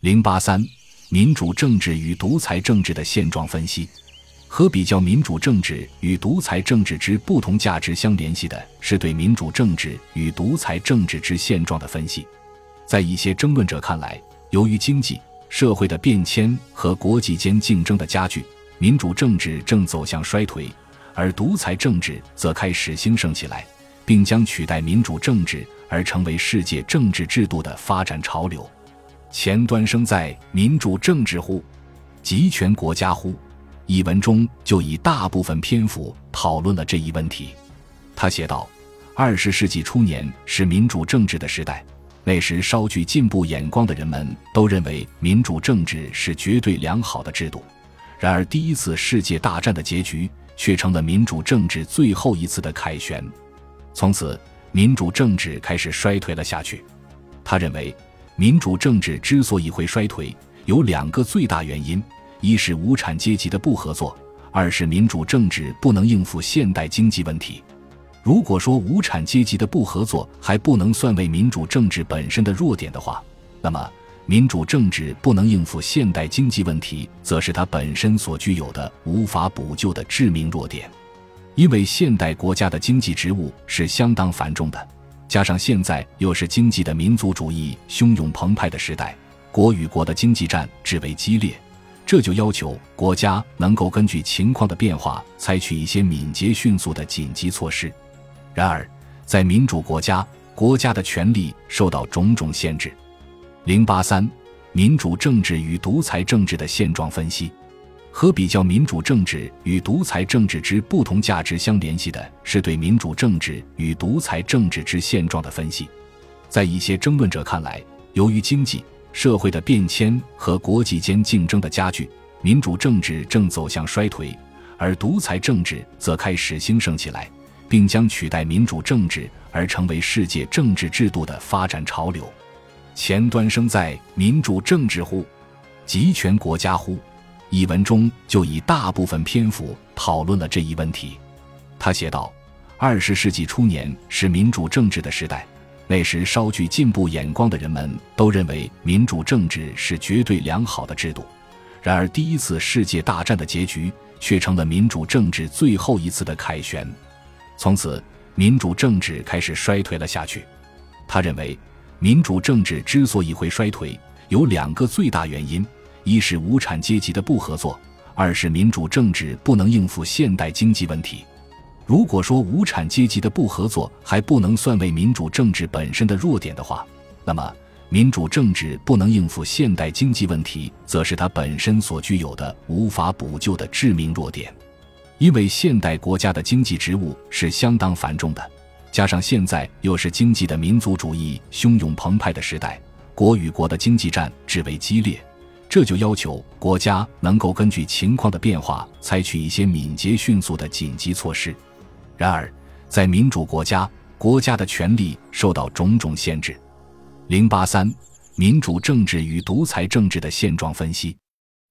零八三，民主政治与独裁政治的现状分析和比较民主政治与独裁政治之不同价值相联系的是对民主政治与独裁政治之现状的分析。在一些争论者看来，由于经济社会的变迁和国际间竞争的加剧，民主政治正走向衰退，而独裁政治则开始兴盛起来，并将取代民主政治而成为世界政治制度的发展潮流。前端生在民主政治乎？集权国家乎？一文中就以大部分篇幅讨论了这一问题。他写道：“二十世纪初年是民主政治的时代。”那时稍具进步眼光的人们都认为民主政治是绝对良好的制度，然而第一次世界大战的结局却成了民主政治最后一次的凯旋，从此民主政治开始衰退了下去。他认为，民主政治之所以会衰退，有两个最大原因：一是无产阶级的不合作，二是民主政治不能应付现代经济问题。如果说无产阶级的不合作还不能算为民主政治本身的弱点的话，那么民主政治不能应付现代经济问题，则是它本身所具有的无法补救的致命弱点。因为现代国家的经济职务是相当繁重的，加上现在又是经济的民族主义汹涌澎湃的时代，国与国的经济战至为激烈，这就要求国家能够根据情况的变化，采取一些敏捷迅速的紧急措施。然而，在民主国家，国家的权力受到种种限制。零八三，民主政治与独裁政治的现状分析和比较民主政治与独裁政治之不同价值相联系的是对民主政治与独裁政治之现状的分析。在一些争论者看来，由于经济社会的变迁和国际间竞争的加剧，民主政治正走向衰退，而独裁政治则开始兴盛起来。并将取代民主政治而成为世界政治制度的发展潮流。前端生在民主政治乎？集权国家乎？一文中就以大部分篇幅讨论了这一问题。他写道：“二十世纪初年是民主政治的时代，那时稍具进步眼光的人们都认为民主政治是绝对良好的制度。然而第一次世界大战的结局却成了民主政治最后一次的凯旋。”从此，民主政治开始衰退了下去。他认为，民主政治之所以会衰退，有两个最大原因：一是无产阶级的不合作，二是民主政治不能应付现代经济问题。如果说无产阶级的不合作还不能算为民主政治本身的弱点的话，那么民主政治不能应付现代经济问题，则是它本身所具有的无法补救的致命弱点。因为现代国家的经济职务是相当繁重的，加上现在又是经济的民族主义汹涌澎湃的时代，国与国的经济战至为激烈，这就要求国家能够根据情况的变化，采取一些敏捷迅速的紧急措施。然而，在民主国家，国家的权力受到种种限制。零八三，民主政治与独裁政治的现状分析。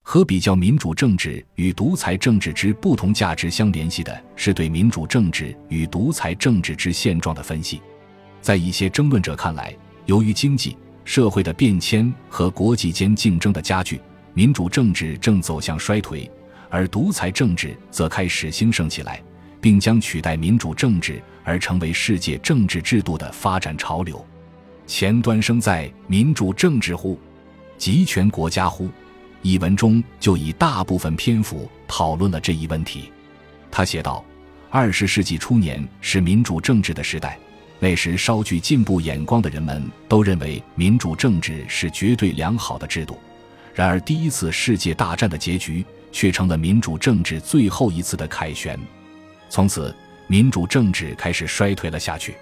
和比较民主政治与独裁政治之不同价值相联系的是对民主政治与独裁政治之现状的分析。在一些争论者看来，由于经济社会的变迁和国际间竞争的加剧，民主政治正走向衰退，而独裁政治则开始兴盛起来，并将取代民主政治而成为世界政治制度的发展潮流。前端生在民主政治乎？集权国家乎？一文中就以大部分篇幅讨论了这一问题。他写道：“二十世纪初年是民主政治的时代，那时稍具进步眼光的人们都认为民主政治是绝对良好的制度。然而第一次世界大战的结局却成了民主政治最后一次的凯旋。从此，民主政治开始衰退了下去。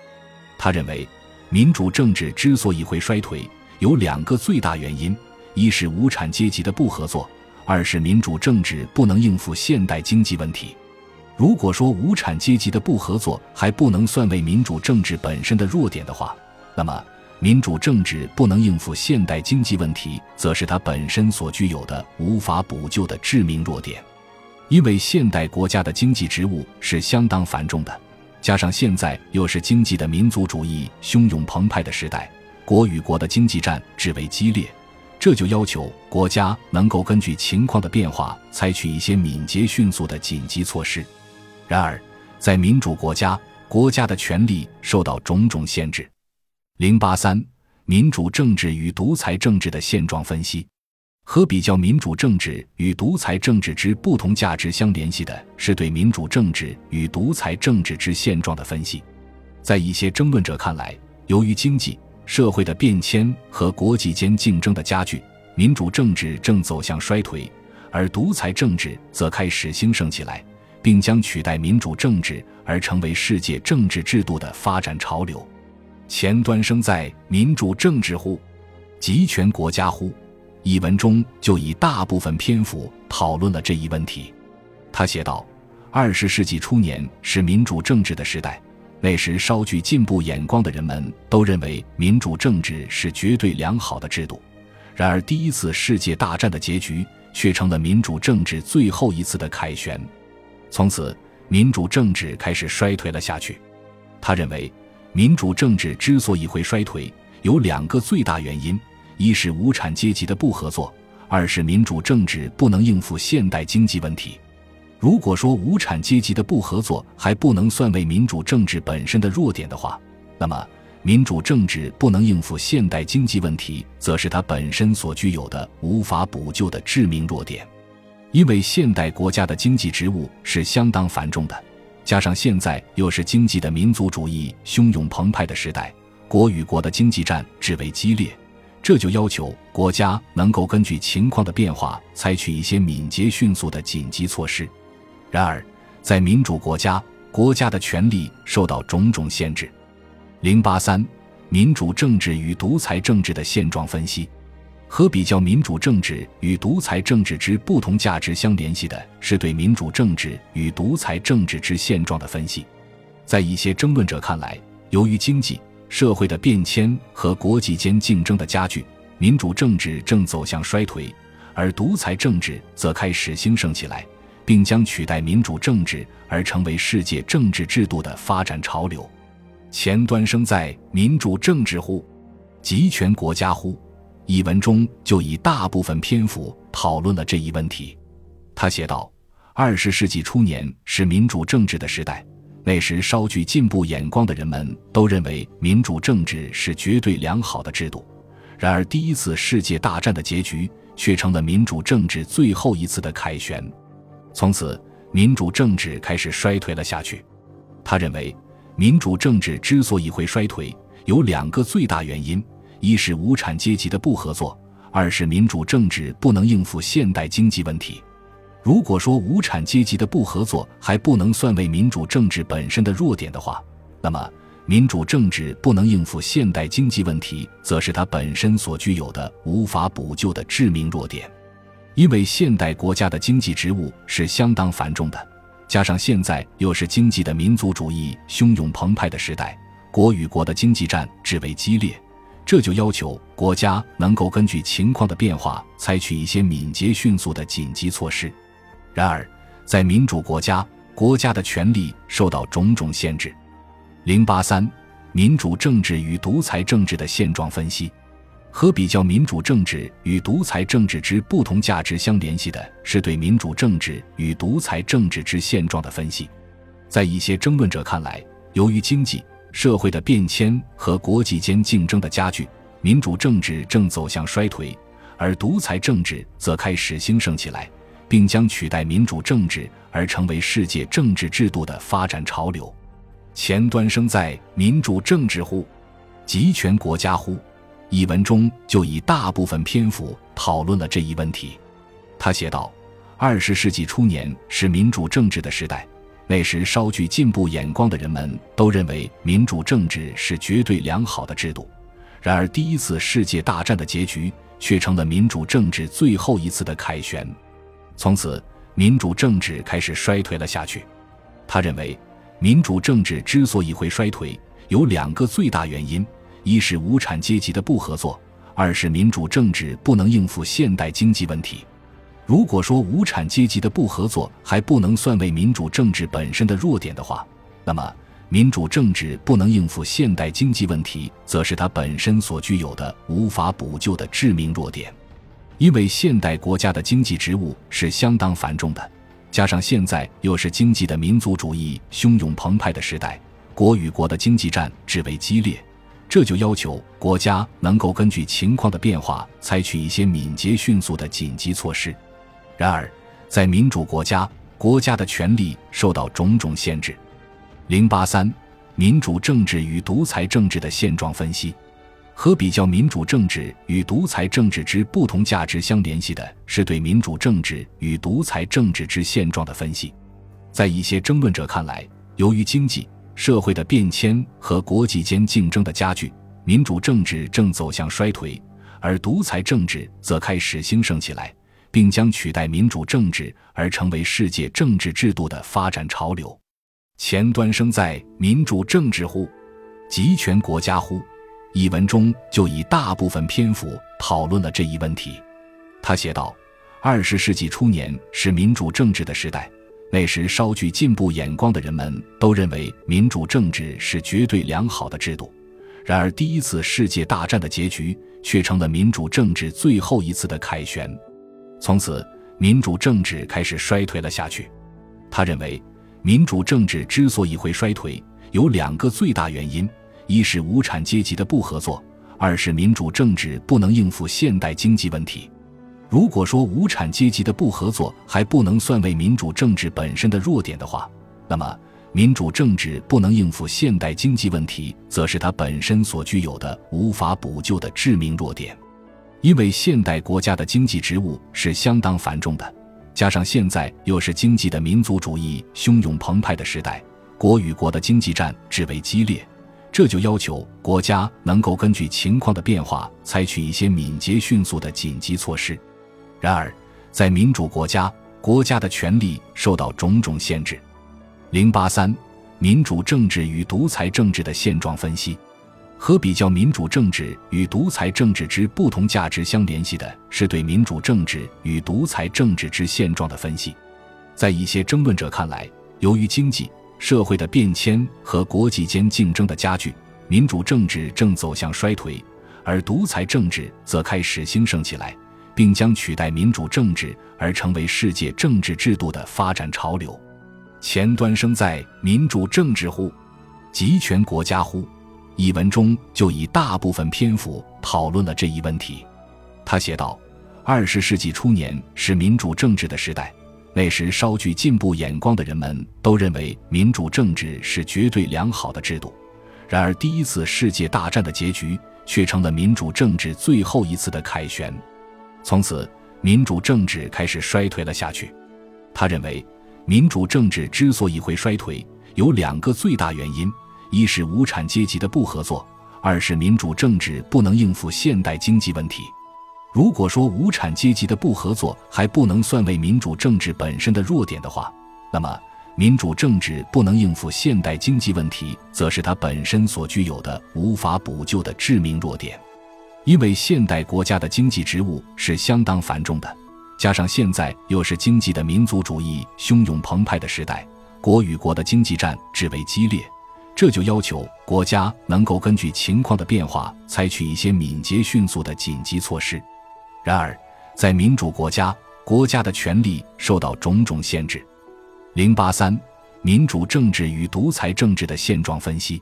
他认为，民主政治之所以会衰退，有两个最大原因。”一是无产阶级的不合作，二是民主政治不能应付现代经济问题。如果说无产阶级的不合作还不能算为民主政治本身的弱点的话，那么民主政治不能应付现代经济问题，则是它本身所具有的无法补救的致命弱点。因为现代国家的经济职务是相当繁重的，加上现在又是经济的民族主义汹涌澎湃的时代，国与国的经济战至为激烈。这就要求国家能够根据情况的变化，采取一些敏捷迅速的紧急措施。然而，在民主国家，国家的权力受到种种限制。零八三，民主政治与独裁政治的现状分析。和比较民主政治与独裁政治之不同价值相联系的是对民主政治与独裁政治之现状的分析。在一些争论者看来，由于经济社会的变迁和国际间竞争的加剧，民主政治正走向衰退，而独裁政治则开始兴盛起来，并将取代民主政治而成为世界政治制度的发展潮流。前端生在民主政治乎？集权国家乎？一文中就以大部分篇幅讨论了这一问题。他写道：“二十世纪初年是民主政治的时代，那时稍具进步眼光的人们都认为民主政治是绝对良好的制度。然而，第一次世界大战的结局却成了民主政治最后一次的凯旋。从此，民主政治开始衰退了下去。”他认为，民主政治之所以会衰退，有两个最大原因。一是无产阶级的不合作，二是民主政治不能应付现代经济问题。如果说无产阶级的不合作还不能算为民主政治本身的弱点的话，那么民主政治不能应付现代经济问题，则是它本身所具有的无法补救的致命弱点。因为现代国家的经济职务是相当繁重的，加上现在又是经济的民族主义汹涌澎湃的时代，国与国的经济战至为激烈。这就要求国家能够根据情况的变化，采取一些敏捷迅速的紧急措施。然而，在民主国家，国家的权力受到种种限制。零八三，民主政治与独裁政治的现状分析。和比较民主政治与独裁政治之不同价值相联系的是对民主政治与独裁政治之现状的分析。在一些争论者看来，由于经济。社会的变迁和国际间竞争的加剧，民主政治正走向衰退，而独裁政治则开始兴盛起来，并将取代民主政治而成为世界政治制度的发展潮流。前端生在民主政治乎？集权国家乎？一文中就以大部分篇幅讨论了这一问题。他写道：“二十世纪初年是民主政治的时代。”那时稍具进步眼光的人们都认为民主政治是绝对良好的制度。然而，第一次世界大战的结局却成了民主政治最后一次的凯旋。从此，民主政治开始衰退了下去。他认为，民主政治之所以会衰退，有两个最大原因：一是无产阶级的不合作，二是民主政治不能应付现代经济问题。如果说无产阶级的不合作还不能算为民主政治本身的弱点的话，那么民主政治不能应付现代经济问题，则是它本身所具有的无法补救的致命弱点。因为现代国家的经济职务是相当繁重的，加上现在又是经济的民族主义汹涌澎湃的时代，国与国的经济战至为激烈，这就要求国家能够根据情况的变化，采取一些敏捷迅速的紧急措施。然而，在民主国家，国家的权力受到种种限制。零八三，民主政治与独裁政治的现状分析。和比较民主政治与独裁政治之不同价值相联系的是对民主政治与独裁政治之现状的分析。在一些争论者看来，由于经济社会的变迁和国际间竞争的加剧，民主政治正走向衰退，而独裁政治则开始兴盛起来。并将取代民主政治而成为世界政治制度的发展潮流。前端生在民主政治乎？集权国家乎？一文中就以大部分篇幅讨论了这一问题。他写道：“二十世纪初年是民主政治的时代，那时稍具进步眼光的人们都认为民主政治是绝对良好的制度。然而，第一次世界大战的结局却成了民主政治最后一次的凯旋。”从此，民主政治开始衰退了下去。他认为，民主政治之所以会衰退，有两个最大原因：一是无产阶级的不合作，二是民主政治不能应付现代经济问题。如果说无产阶级的不合作还不能算为民主政治本身的弱点的话，那么民主政治不能应付现代经济问题，则是它本身所具有的无法补救的致命弱点。因为现代国家的经济职务是相当繁重的，加上现在又是经济的民族主义汹涌澎湃的时代，国与国的经济战至为激烈，这就要求国家能够根据情况的变化，采取一些敏捷迅速的紧急措施。然而，在民主国家，国家的权力受到种种限制。零八三，民主政治与独裁政治的现状分析，和比较民主政治与独裁政治之不同价值相联系的是对民主政治与独裁政治之现状的分析。在一些争论者看来，由于经济社会的变迁和国际间竞争的加剧，民主政治正走向衰退，而独裁政治则开始兴盛起来。并将取代民主政治而成为世界政治制度的发展潮流。前端生在民主政治乎？集权国家乎？一文中就以大部分篇幅讨论了这一问题。他写道：“二十世纪初年是民主政治的时代，那时稍具进步眼光的人们都认为民主政治是绝对良好的制度。然而，第一次世界大战的结局却成了民主政治最后一次的凯旋。”从此，民主政治开始衰退了下去。他认为，民主政治之所以会衰退，有两个最大原因：一是无产阶级的不合作；二是民主政治不能应付现代经济问题。如果说无产阶级的不合作还不能算为民主政治本身的弱点的话，那么民主政治不能应付现代经济问题，则是它本身所具有的无法补救的致命弱点。因为现代国家的经济职务是相当繁重的，加上现在又是经济的民族主义汹涌澎湃的时代，国与国的经济战至为激烈，这就要求国家能够根据情况的变化，采取一些敏捷迅速的紧急措施。然而，在民主国家，国家的权力受到种种限制。零八三，民主政治与独裁政治的现状分析。和比较民主政治与独裁政治之不同价值相联系的是对民主政治与独裁政治之现状的分析。在一些争论者看来，由于经济社会的变迁和国际间竞争的加剧，民主政治正走向衰退，而独裁政治则开始兴盛起来，并将取代民主政治而成为世界政治制度的发展潮流。前端生在民主政治乎？集权国家乎？一文中就以大部分篇幅讨论了这一问题。他写道：“二十世纪初年是民主政治的时代，那时稍具进步眼光的人们都认为民主政治是绝对良好的制度。然而，第一次世界大战的结局却成了民主政治最后一次的凯旋。从此，民主政治开始衰退了下去。他认为，民主政治之所以会衰退，有两个最大原因。”一是无产阶级的不合作，二是民主政治不能应付现代经济问题。如果说无产阶级的不合作还不能算为民主政治本身的弱点的话，那么民主政治不能应付现代经济问题，则是它本身所具有的无法补救的致命弱点。因为现代国家的经济职务是相当繁重的，加上现在又是经济的民族主义汹涌澎湃的时代，国与国的经济战至为激烈。这就要求国家能够根据情况的变化，采取一些敏捷迅速的紧急措施。然而，在民主国家，国家的权力受到种种限制。零八三，民主政治与独裁政治的现状分析，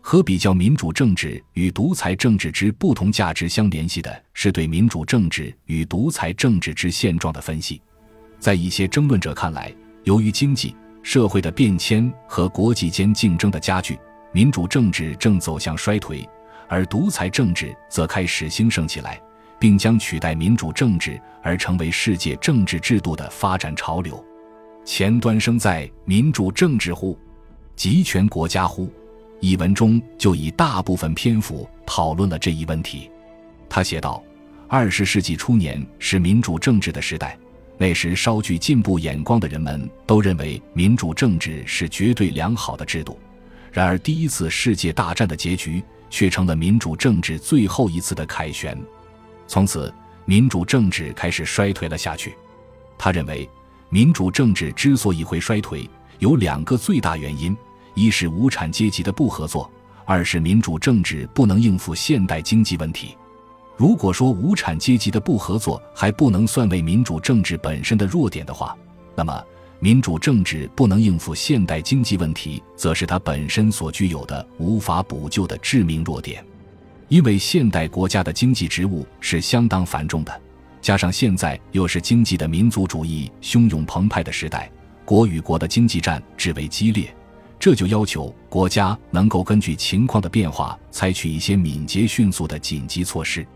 和比较民主政治与独裁政治之不同价值相联系的是对民主政治与独裁政治之现状的分析。在一些争论者看来，由于经济社会的变迁和国际间竞争的加剧，民主政治正走向衰退，而独裁政治则开始兴盛起来，并将取代民主政治而成为世界政治制度的发展潮流。前端生在民主政治乎？集权国家乎？一文中就以大部分篇幅讨论了这一问题。他写道：“二十世纪初年是民主政治的时代。”那时稍具进步眼光的人们都认为民主政治是绝对良好的制度。然而，第一次世界大战的结局却成了民主政治最后一次的凯旋。从此，民主政治开始衰退了下去。他认为，民主政治之所以会衰退，有两个最大原因：一是无产阶级的不合作，二是民主政治不能应付现代经济问题。如果说无产阶级的不合作还不能算为民主政治本身的弱点的话，那么民主政治不能应付现代经济问题，则是它本身所具有的无法补救的致命弱点。因为现代国家的经济职务是相当繁重的，加上现在又是经济的民族主义汹涌澎湃的时代，国与国的经济战至为激烈。这就要求国家能够根据情况的变化，采取一些敏捷迅速的紧急措施。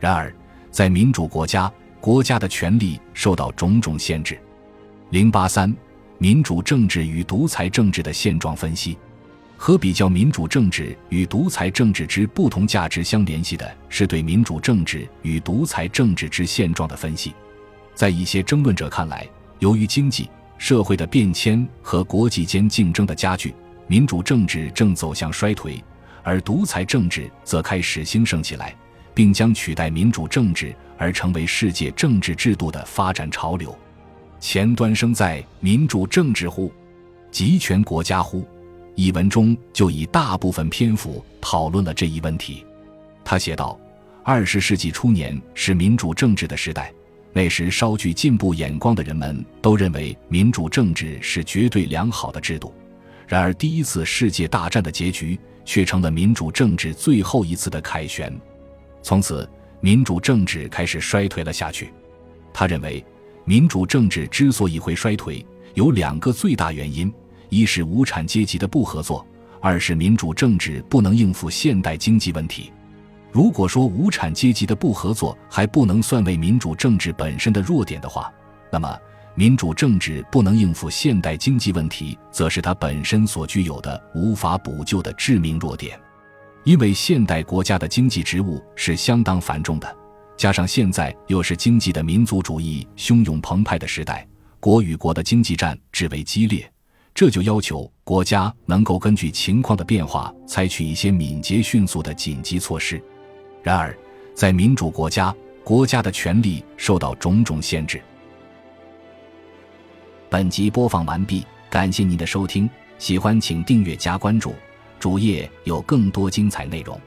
然而，在民主国家，国家的权力受到种种限制。零八三，民主政治与独裁政治的现状分析和比较民主政治与独裁政治之不同价值相联系的是对民主政治与独裁政治之现状的分析。在一些争论者看来，由于经济。社会的变迁和国际间竞争的加剧，民主政治正走向衰退，而独裁政治则开始兴盛起来，并将取代民主政治而成为世界政治制度的发展潮流。前端生在民主政治乎？集权国家乎？一文中就以大部分篇幅讨论了这一问题。他写道：“二十世纪初年是民主政治的时代。”那时稍具进步眼光的人们都认为民主政治是绝对良好的制度，然而第一次世界大战的结局却成了民主政治最后一次的凯旋，从此民主政治开始衰退了下去。他认为，民主政治之所以会衰退，有两个最大原因：一是无产阶级的不合作，二是民主政治不能应付现代经济问题。如果说无产阶级的不合作还不能算为民主政治本身的弱点的话，那么民主政治不能应付现代经济问题，则是它本身所具有的无法补救的致命弱点。因为现代国家的经济职务是相当繁重的，加上现在又是经济的民族主义汹涌澎湃的时代，国与国的经济战至为激烈，这就要求国家能够根据情况的变化，采取一些敏捷迅速的紧急措施。然而，在民主国家，国家的权力受到种种限制。本集播放完毕，感谢您的收听，喜欢请订阅加关注，主页有更多精彩内容。